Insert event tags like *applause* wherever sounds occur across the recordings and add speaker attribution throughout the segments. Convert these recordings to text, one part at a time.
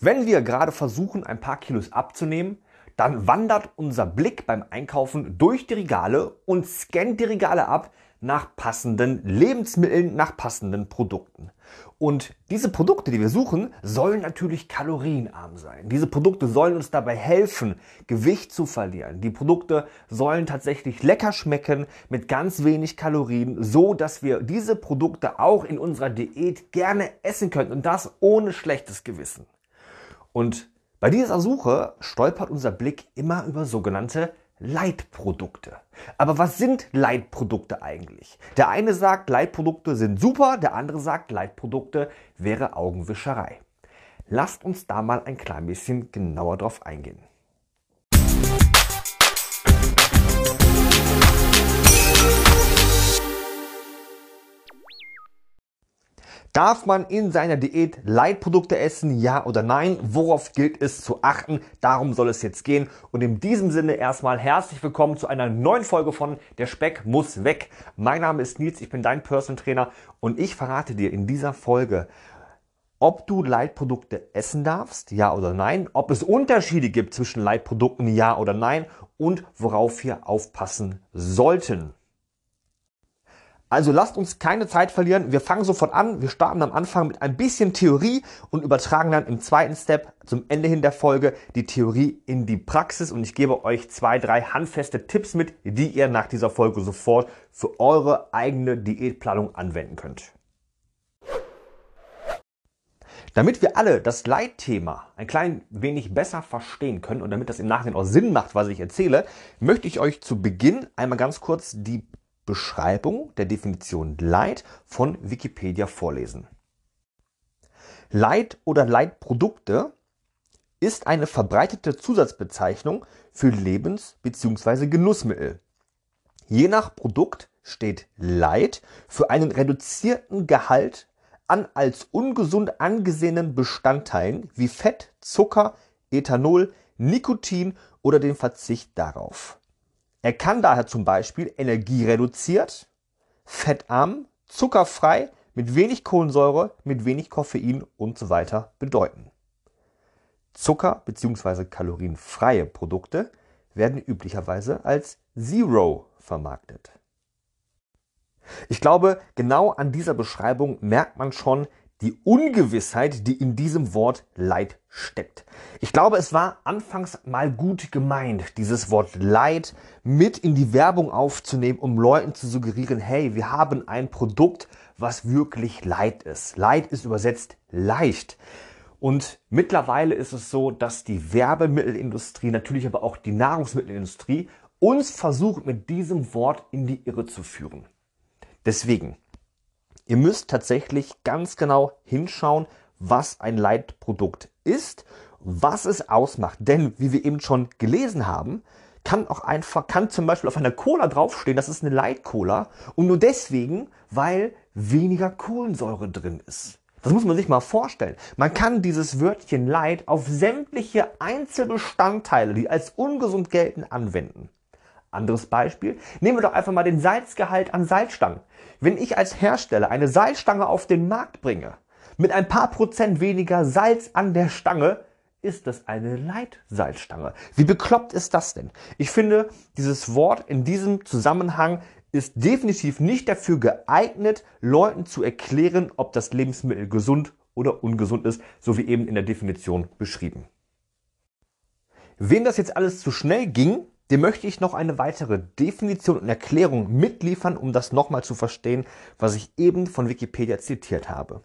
Speaker 1: Wenn wir gerade versuchen, ein paar Kilos abzunehmen, dann wandert unser Blick beim Einkaufen durch die Regale und scannt die Regale ab nach passenden Lebensmitteln, nach passenden Produkten. Und diese Produkte, die wir suchen, sollen natürlich kalorienarm sein. Diese Produkte sollen uns dabei helfen, Gewicht zu verlieren. Die Produkte sollen tatsächlich lecker schmecken mit ganz wenig Kalorien, so dass wir diese Produkte auch in unserer Diät gerne essen können und das ohne schlechtes Gewissen. Und bei dieser Suche stolpert unser Blick immer über sogenannte Leitprodukte. Aber was sind Leitprodukte eigentlich? Der eine sagt, Leitprodukte sind super, der andere sagt, Leitprodukte wäre Augenwischerei. Lasst uns da mal ein klein bisschen genauer drauf eingehen. Darf man in seiner Diät Leitprodukte essen, ja oder nein? Worauf gilt es zu achten? Darum soll es jetzt gehen. Und in diesem Sinne erstmal herzlich willkommen zu einer neuen Folge von Der Speck muss weg. Mein Name ist Nils, ich bin dein Personal Trainer und ich verrate dir in dieser Folge, ob du Leitprodukte essen darfst, ja oder nein, ob es Unterschiede gibt zwischen Leitprodukten, ja oder nein und worauf wir aufpassen sollten. Also lasst uns keine Zeit verlieren. Wir fangen sofort an. Wir starten am Anfang mit ein bisschen Theorie und übertragen dann im zweiten Step zum Ende hin der Folge die Theorie in die Praxis. Und ich gebe euch zwei, drei handfeste Tipps mit, die ihr nach dieser Folge sofort für eure eigene Diätplanung anwenden könnt. Damit wir alle das Leitthema ein klein wenig besser verstehen können und damit das im Nachhinein auch Sinn macht, was ich erzähle, möchte ich euch zu Beginn einmal ganz kurz die Beschreibung der Definition Light von Wikipedia vorlesen. Light oder Leitprodukte ist eine verbreitete Zusatzbezeichnung für Lebens- bzw. Genussmittel. Je nach Produkt steht Light für einen reduzierten Gehalt an als ungesund angesehenen Bestandteilen wie Fett, Zucker, Ethanol, Nikotin oder den Verzicht darauf. Er kann daher zum Beispiel energiereduziert, fettarm, zuckerfrei, mit wenig Kohlensäure, mit wenig Koffein und so weiter bedeuten. Zucker- bzw. kalorienfreie Produkte werden üblicherweise als Zero vermarktet. Ich glaube, genau an dieser Beschreibung merkt man schon, die Ungewissheit, die in diesem Wort Leid steckt. Ich glaube, es war anfangs mal gut gemeint, dieses Wort Leid mit in die Werbung aufzunehmen, um Leuten zu suggerieren, hey, wir haben ein Produkt, was wirklich Leid ist. Leid ist übersetzt leicht. Und mittlerweile ist es so, dass die Werbemittelindustrie, natürlich aber auch die Nahrungsmittelindustrie, uns versucht, mit diesem Wort in die Irre zu führen. Deswegen, Ihr müsst tatsächlich ganz genau hinschauen, was ein Leitprodukt ist, was es ausmacht. Denn, wie wir eben schon gelesen haben, kann auch einfach, kann zum Beispiel auf einer Cola draufstehen, das ist eine Light-Cola und nur deswegen, weil weniger Kohlensäure drin ist. Das muss man sich mal vorstellen. Man kann dieses Wörtchen Light auf sämtliche Einzelbestandteile, die als ungesund gelten, anwenden. Anderes Beispiel. Nehmen wir doch einfach mal den Salzgehalt an Salzstangen. Wenn ich als Hersteller eine Salzstange auf den Markt bringe, mit ein paar Prozent weniger Salz an der Stange, ist das eine Leitsalzstange. Wie bekloppt ist das denn? Ich finde, dieses Wort in diesem Zusammenhang ist definitiv nicht dafür geeignet, Leuten zu erklären, ob das Lebensmittel gesund oder ungesund ist, so wie eben in der Definition beschrieben. Wem das jetzt alles zu schnell ging, dem möchte ich noch eine weitere Definition und Erklärung mitliefern, um das nochmal zu verstehen, was ich eben von Wikipedia zitiert habe.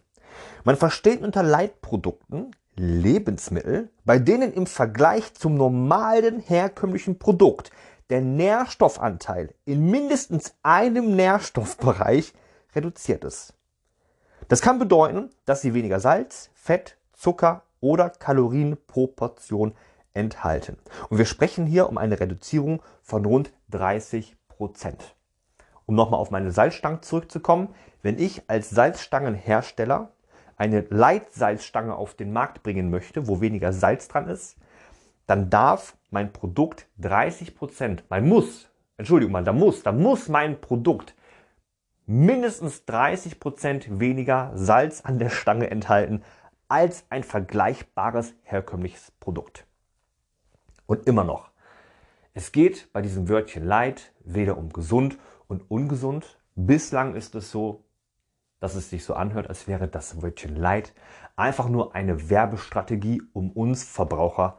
Speaker 1: Man versteht unter Leitprodukten Lebensmittel, bei denen im Vergleich zum normalen herkömmlichen Produkt der Nährstoffanteil in mindestens einem Nährstoffbereich reduziert ist. Das kann bedeuten, dass sie weniger Salz, Fett, Zucker oder Kalorien pro Portion enthalten. Und wir sprechen hier um eine Reduzierung von rund 30 Prozent. Um nochmal auf meine Salzstangen zurückzukommen, wenn ich als Salzstangenhersteller eine Leitsalzstange auf den Markt bringen möchte, wo weniger Salz dran ist, dann darf mein Produkt 30 Prozent, man muss, Entschuldigung mal, da muss, da muss mein Produkt mindestens 30 Prozent weniger Salz an der Stange enthalten als ein vergleichbares herkömmliches Produkt. Und immer noch, es geht bei diesem Wörtchen Light weder um gesund und ungesund. Bislang ist es so, dass es sich so anhört, als wäre das Wörtchen Light einfach nur eine Werbestrategie, um uns Verbraucher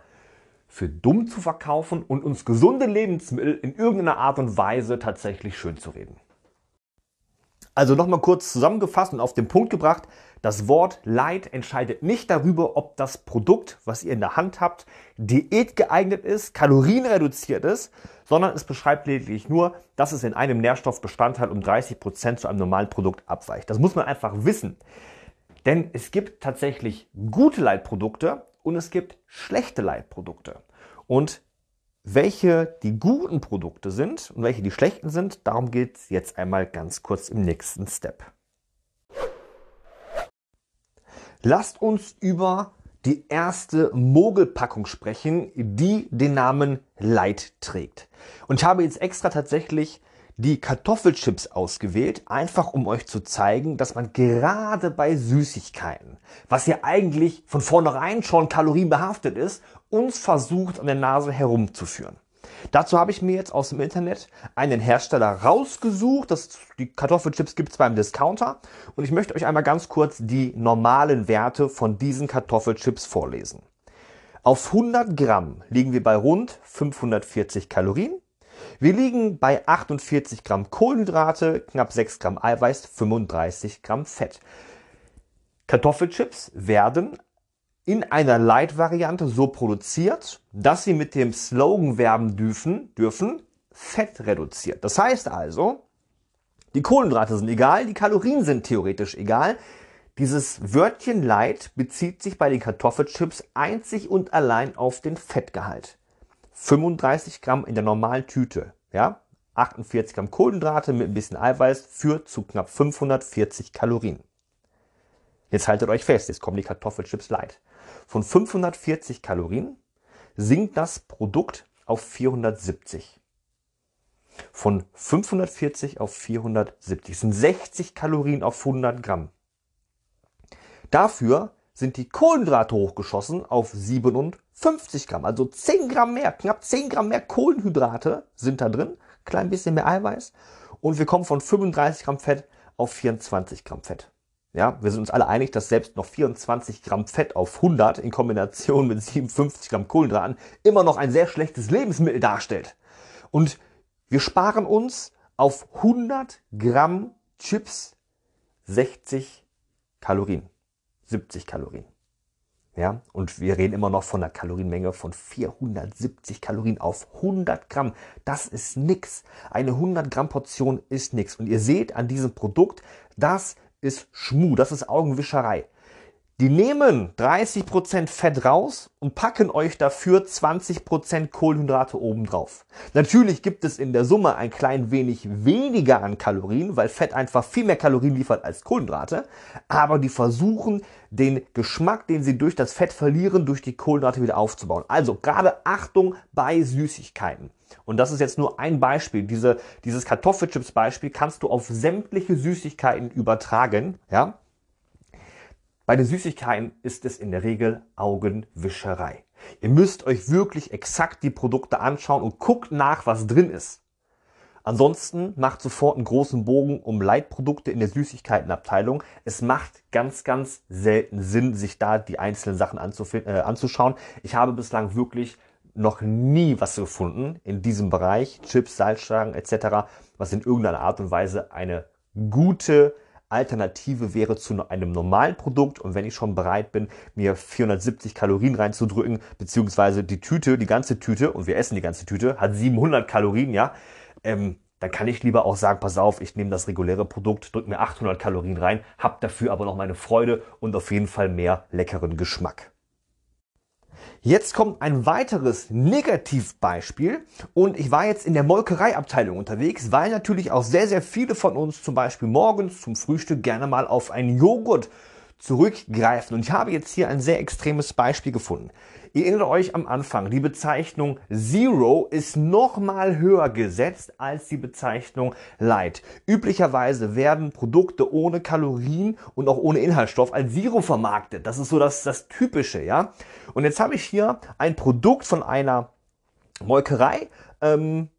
Speaker 1: für dumm zu verkaufen und uns gesunde Lebensmittel in irgendeiner Art und Weise tatsächlich schön zu reden. Also nochmal kurz zusammengefasst und auf den Punkt gebracht, das Wort Light entscheidet nicht darüber, ob das Produkt, was ihr in der Hand habt, diät geeignet ist, kalorienreduziert ist, sondern es beschreibt lediglich nur, dass es in einem Nährstoffbestandteil um 30 Prozent zu einem normalen Produkt abweicht. Das muss man einfach wissen. Denn es gibt tatsächlich gute Leitprodukte und es gibt schlechte Leitprodukte. Und welche die guten Produkte sind und welche die schlechten sind, darum geht es jetzt einmal ganz kurz im nächsten Step. Lasst uns über die erste Mogelpackung sprechen, die den Namen Light trägt. Und ich habe jetzt extra tatsächlich die Kartoffelchips ausgewählt, einfach um euch zu zeigen, dass man gerade bei Süßigkeiten, was ja eigentlich von vornherein schon kalorienbehaftet ist, uns versucht an der Nase herumzuführen. Dazu habe ich mir jetzt aus dem Internet einen Hersteller rausgesucht. Das, die Kartoffelchips gibt es beim Discounter. Und ich möchte euch einmal ganz kurz die normalen Werte von diesen Kartoffelchips vorlesen. Auf 100 Gramm liegen wir bei rund 540 Kalorien. Wir liegen bei 48 Gramm Kohlenhydrate, knapp 6 Gramm Eiweiß, 35 Gramm Fett. Kartoffelchips werden in einer Light-Variante so produziert, dass sie mit dem Slogan werben dürfen, dürfen, Fett reduziert. Das heißt also, die Kohlenhydrate sind egal, die Kalorien sind theoretisch egal. Dieses Wörtchen Light bezieht sich bei den Kartoffelchips einzig und allein auf den Fettgehalt. 35 Gramm in der normalen Tüte, ja, 48 Gramm Kohlenhydrate mit ein bisschen Eiweiß führt zu knapp 540 Kalorien. Jetzt haltet euch fest, jetzt kommen die Kartoffelchips Light. Von 540 Kalorien sinkt das Produkt auf 470. Von 540 auf 470 sind 60 Kalorien auf 100 Gramm. Dafür sind die Kohlenhydrate hochgeschossen auf 57 Gramm. Also 10 Gramm mehr, knapp 10 Gramm mehr Kohlenhydrate sind da drin. Klein bisschen mehr Eiweiß. Und wir kommen von 35 Gramm Fett auf 24 Gramm Fett. Ja, wir sind uns alle einig, dass selbst noch 24 Gramm Fett auf 100 in Kombination mit 57 Gramm Kohlenhydraten immer noch ein sehr schlechtes Lebensmittel darstellt. Und wir sparen uns auf 100 Gramm Chips 60 Kalorien, 70 Kalorien. Ja, und wir reden immer noch von einer Kalorienmenge von 470 Kalorien auf 100 Gramm. Das ist nix. Eine 100 Gramm Portion ist nix. Und ihr seht an diesem Produkt, dass ist Schmu, das ist Augenwischerei. Die nehmen 30% Fett raus und packen euch dafür 20% Kohlenhydrate obendrauf. Natürlich gibt es in der Summe ein klein wenig weniger an Kalorien, weil Fett einfach viel mehr Kalorien liefert als Kohlenhydrate. Aber die versuchen, den Geschmack, den sie durch das Fett verlieren, durch die Kohlenhydrate wieder aufzubauen. Also gerade Achtung bei Süßigkeiten. Und das ist jetzt nur ein Beispiel. Diese, dieses Kartoffelchips-Beispiel kannst du auf sämtliche Süßigkeiten übertragen. Ja? Bei den Süßigkeiten ist es in der Regel Augenwischerei. Ihr müsst euch wirklich exakt die Produkte anschauen und guckt nach, was drin ist. Ansonsten macht sofort einen großen Bogen um Leitprodukte in der Süßigkeitenabteilung. Es macht ganz, ganz selten Sinn, sich da die einzelnen Sachen äh, anzuschauen. Ich habe bislang wirklich noch nie was gefunden in diesem Bereich, Chips, Salzstangen etc., was in irgendeiner Art und Weise eine gute Alternative wäre zu einem normalen Produkt und wenn ich schon bereit bin, mir 470 Kalorien reinzudrücken, beziehungsweise die Tüte, die ganze Tüte, und wir essen die ganze Tüte, hat 700 Kalorien, ja, ähm, dann kann ich lieber auch sagen, pass auf, ich nehme das reguläre Produkt, drücke mir 800 Kalorien rein, habe dafür aber noch meine Freude und auf jeden Fall mehr leckeren Geschmack. Jetzt kommt ein weiteres Negativbeispiel. Und ich war jetzt in der Molkereiabteilung unterwegs, weil natürlich auch sehr, sehr viele von uns zum Beispiel morgens zum Frühstück gerne mal auf einen Joghurt zurückgreifen. Und ich habe jetzt hier ein sehr extremes Beispiel gefunden. Ihr erinnert euch am Anfang, die Bezeichnung Zero ist nochmal höher gesetzt als die Bezeichnung Light. Üblicherweise werden Produkte ohne Kalorien und auch ohne Inhaltsstoff als Zero vermarktet. Das ist so das, das Typische, ja. Und jetzt habe ich hier ein Produkt von einer Molkerei, ähm,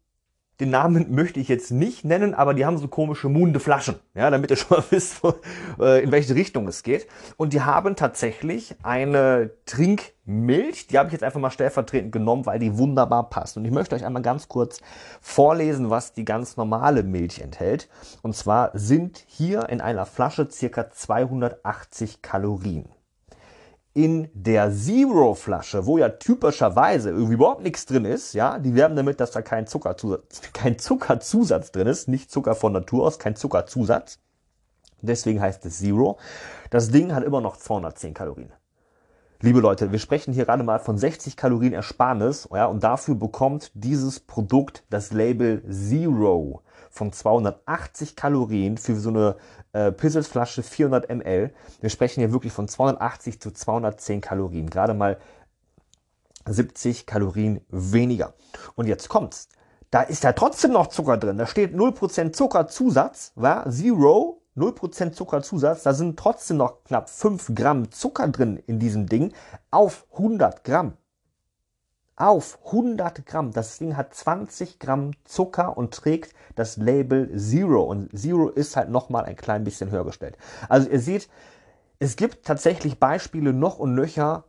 Speaker 1: den Namen möchte ich jetzt nicht nennen, aber die haben so komische munde Flaschen, ja, damit ihr schon mal *laughs* wisst, wo, äh, in welche Richtung es geht. Und die haben tatsächlich eine Trinkmilch, die habe ich jetzt einfach mal stellvertretend genommen, weil die wunderbar passt. Und ich möchte euch einmal ganz kurz vorlesen, was die ganz normale Milch enthält. Und zwar sind hier in einer Flasche circa 280 Kalorien in der Zero-Flasche, wo ja typischerweise irgendwie überhaupt nichts drin ist, ja, die werben damit, dass da kein Zuckerzusatz, *laughs* kein Zuckerzusatz drin ist, nicht Zucker von Natur aus, kein Zuckerzusatz. Deswegen heißt es Zero. Das Ding hat immer noch 210 Kalorien. Liebe Leute, wir sprechen hier gerade mal von 60 Kalorien Ersparnis, ja, und dafür bekommt dieses Produkt das Label Zero von 280 Kalorien für so eine äh, Pizzelsflasche 400 ml. Wir sprechen hier wirklich von 280 zu 210 Kalorien. Gerade mal 70 Kalorien weniger. Und jetzt kommt's. Da ist ja trotzdem noch Zucker drin. Da steht 0% Zuckerzusatz, war Zero, 0% Zuckerzusatz. Da sind trotzdem noch knapp 5 Gramm Zucker drin in diesem Ding auf 100 Gramm auf 100 Gramm. Das Ding hat 20 Gramm Zucker und trägt das Label Zero. Und Zero ist halt nochmal ein klein bisschen höher gestellt. Also ihr seht, es gibt tatsächlich Beispiele noch und nöcher,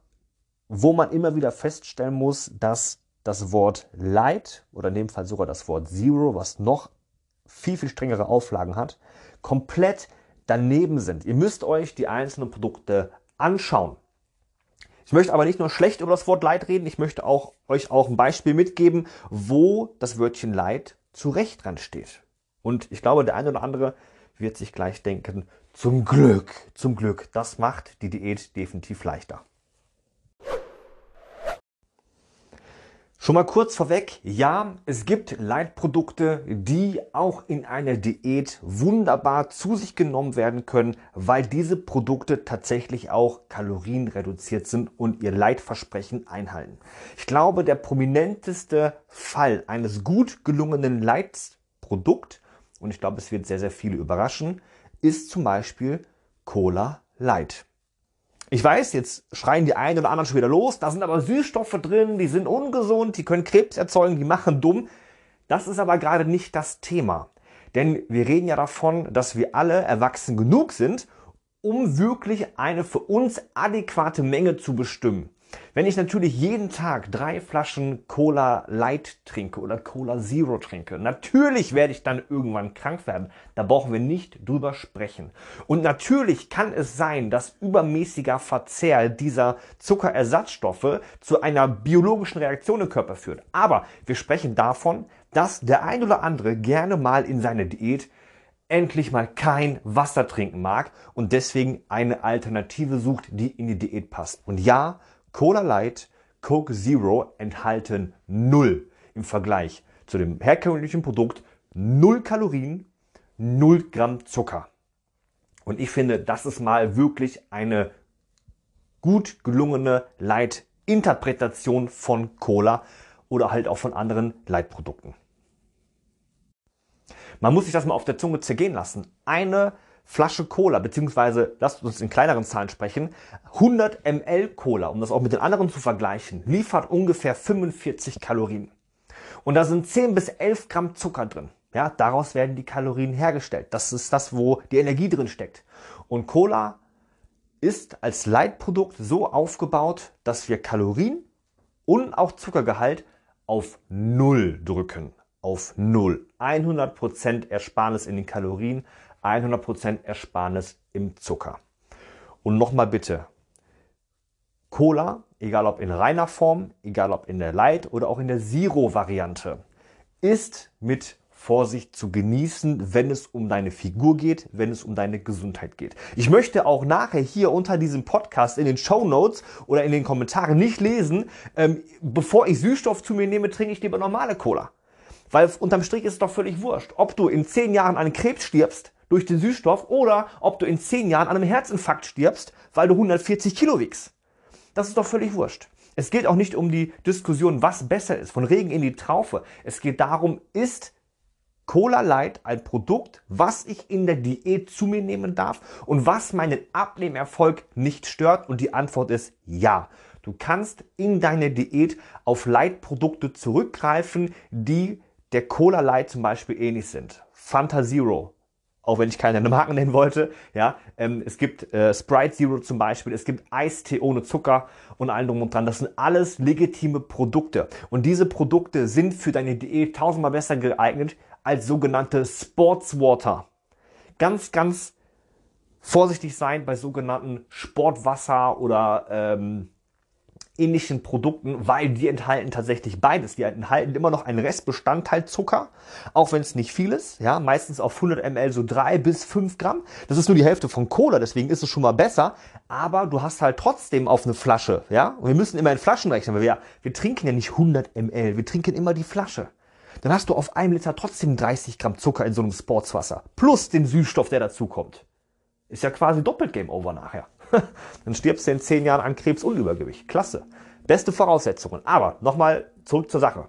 Speaker 1: wo man immer wieder feststellen muss, dass das Wort Light oder in dem Fall sogar das Wort Zero, was noch viel, viel strengere Auflagen hat, komplett daneben sind. Ihr müsst euch die einzelnen Produkte anschauen. Ich möchte aber nicht nur schlecht über das Wort Leid reden, ich möchte auch, euch auch ein Beispiel mitgeben, wo das Wörtchen Leid zu Recht dran steht. Und ich glaube, der eine oder andere wird sich gleich denken, zum Glück, zum Glück, das macht die Diät definitiv leichter. Schon mal kurz vorweg, ja, es gibt Leitprodukte, die auch in einer Diät wunderbar zu sich genommen werden können, weil diese Produkte tatsächlich auch kalorienreduziert sind und ihr Leitversprechen einhalten. Ich glaube, der prominenteste Fall eines gut gelungenen Leitprodukts, und ich glaube, es wird sehr, sehr viele überraschen, ist zum Beispiel Cola Light. Ich weiß, jetzt schreien die einen oder anderen schon wieder los, da sind aber Süßstoffe drin, die sind ungesund, die können Krebs erzeugen, die machen dumm. Das ist aber gerade nicht das Thema. Denn wir reden ja davon, dass wir alle erwachsen genug sind, um wirklich eine für uns adäquate Menge zu bestimmen. Wenn ich natürlich jeden Tag drei Flaschen Cola Light trinke oder Cola Zero trinke, natürlich werde ich dann irgendwann krank werden. Da brauchen wir nicht drüber sprechen. Und natürlich kann es sein, dass übermäßiger Verzehr dieser Zuckerersatzstoffe zu einer biologischen Reaktion im Körper führt. Aber wir sprechen davon, dass der ein oder andere gerne mal in seine Diät endlich mal kein Wasser trinken mag und deswegen eine Alternative sucht, die in die Diät passt. Und ja, Cola Light, Coke Zero enthalten null im Vergleich zu dem herkömmlichen Produkt null Kalorien, null Gramm Zucker. Und ich finde, das ist mal wirklich eine gut gelungene Light-Interpretation von Cola oder halt auch von anderen Light-Produkten. Man muss sich das mal auf der Zunge zergehen lassen. Eine Flasche Cola, beziehungsweise lasst uns in kleineren Zahlen sprechen, 100 ml Cola, um das auch mit den anderen zu vergleichen, liefert ungefähr 45 Kalorien. Und da sind 10 bis 11 Gramm Zucker drin. Ja, daraus werden die Kalorien hergestellt. Das ist das, wo die Energie drin steckt. Und Cola ist als Leitprodukt so aufgebaut, dass wir Kalorien und auch Zuckergehalt auf Null drücken. Auf Null. 100% Ersparnis in den Kalorien, 100% Ersparnis im Zucker. Und nochmal bitte, Cola, egal ob in reiner Form, egal ob in der Light oder auch in der Zero-Variante, ist mit Vorsicht zu genießen, wenn es um deine Figur geht, wenn es um deine Gesundheit geht. Ich möchte auch nachher hier unter diesem Podcast in den Show Notes oder in den Kommentaren nicht lesen, ähm, bevor ich Süßstoff zu mir nehme, trinke ich lieber normale Cola. Weil unterm Strich ist es doch völlig wurscht. Ob du in zehn Jahren an Krebs stirbst, durch den Süßstoff oder ob du in 10 Jahren an einem Herzinfarkt stirbst, weil du 140 Kilo wiegst. Das ist doch völlig wurscht. Es geht auch nicht um die Diskussion, was besser ist, von Regen in die Traufe. Es geht darum, ist Cola Light ein Produkt, was ich in der Diät zu mir nehmen darf und was meinen Abnehmerfolg nicht stört? Und die Antwort ist ja. Du kannst in deiner Diät auf Light-Produkte zurückgreifen, die der Cola Light zum Beispiel ähnlich sind. Fanta Zero, auch wenn ich keine Marken nennen wollte. Ja, ähm, es gibt äh, Sprite Zero zum Beispiel, es gibt Eistee ohne Zucker und allem drum und dran. Das sind alles legitime Produkte. Und diese Produkte sind für deine Diät tausendmal besser geeignet als sogenannte Sportswater. Ganz, ganz vorsichtig sein bei sogenannten Sportwasser oder ähm, ähnlichen Produkten, weil die enthalten tatsächlich beides. Die enthalten immer noch einen Restbestandteil Zucker, auch wenn es nicht viel ist. Ja, meistens auf 100 ml so drei bis fünf Gramm. Das ist nur die Hälfte von Cola, deswegen ist es schon mal besser. Aber du hast halt trotzdem auf eine Flasche, ja. Und wir müssen immer in Flaschen rechnen, weil wir, wir trinken ja nicht 100 ml, wir trinken immer die Flasche. Dann hast du auf einem Liter trotzdem 30 Gramm Zucker in so einem Sportswasser. Plus den Süßstoff, der dazukommt. Ist ja quasi doppelt Game Over nachher. *laughs* Dann stirbst du in zehn Jahren an Krebs und Übergewicht. Klasse. Beste Voraussetzungen. Aber nochmal zurück zur Sache.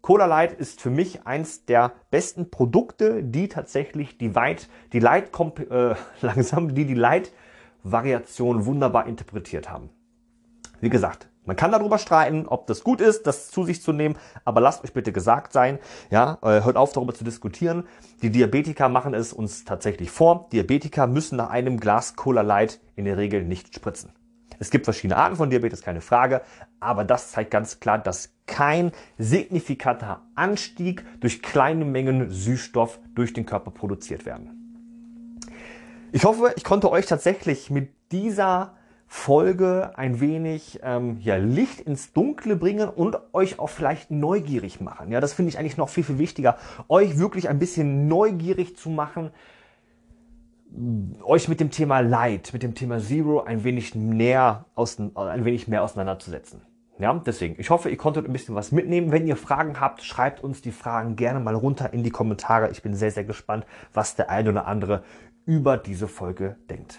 Speaker 1: Cola Light ist für mich eins der besten Produkte, die tatsächlich die Light, die Light, äh, *laughs* langsam, die die Light Variation wunderbar interpretiert haben. Wie gesagt, man kann darüber streiten, ob das gut ist, das zu sich zu nehmen, aber lasst euch bitte gesagt sein, ja, äh, hört auf darüber zu diskutieren. Die Diabetiker machen es uns tatsächlich vor. Diabetiker müssen nach einem Glas Cola Light in der Regel nicht spritzen. Es gibt verschiedene Arten von Diabetes, keine Frage, aber das zeigt ganz klar, dass kein signifikanter Anstieg durch kleine Mengen Süßstoff durch den Körper produziert werden. Ich hoffe, ich konnte euch tatsächlich mit dieser Folge ein wenig ähm, ja, Licht ins Dunkle bringen und euch auch vielleicht neugierig machen. Ja, das finde ich eigentlich noch viel, viel wichtiger, euch wirklich ein bisschen neugierig zu machen, euch mit dem Thema Light, mit dem Thema Zero ein wenig näher, aus, ein wenig mehr auseinanderzusetzen. Ja, deswegen, ich hoffe, ihr konntet ein bisschen was mitnehmen. Wenn ihr Fragen habt, schreibt uns die Fragen gerne mal runter in die Kommentare. Ich bin sehr, sehr gespannt, was der eine oder andere über diese Folge denkt.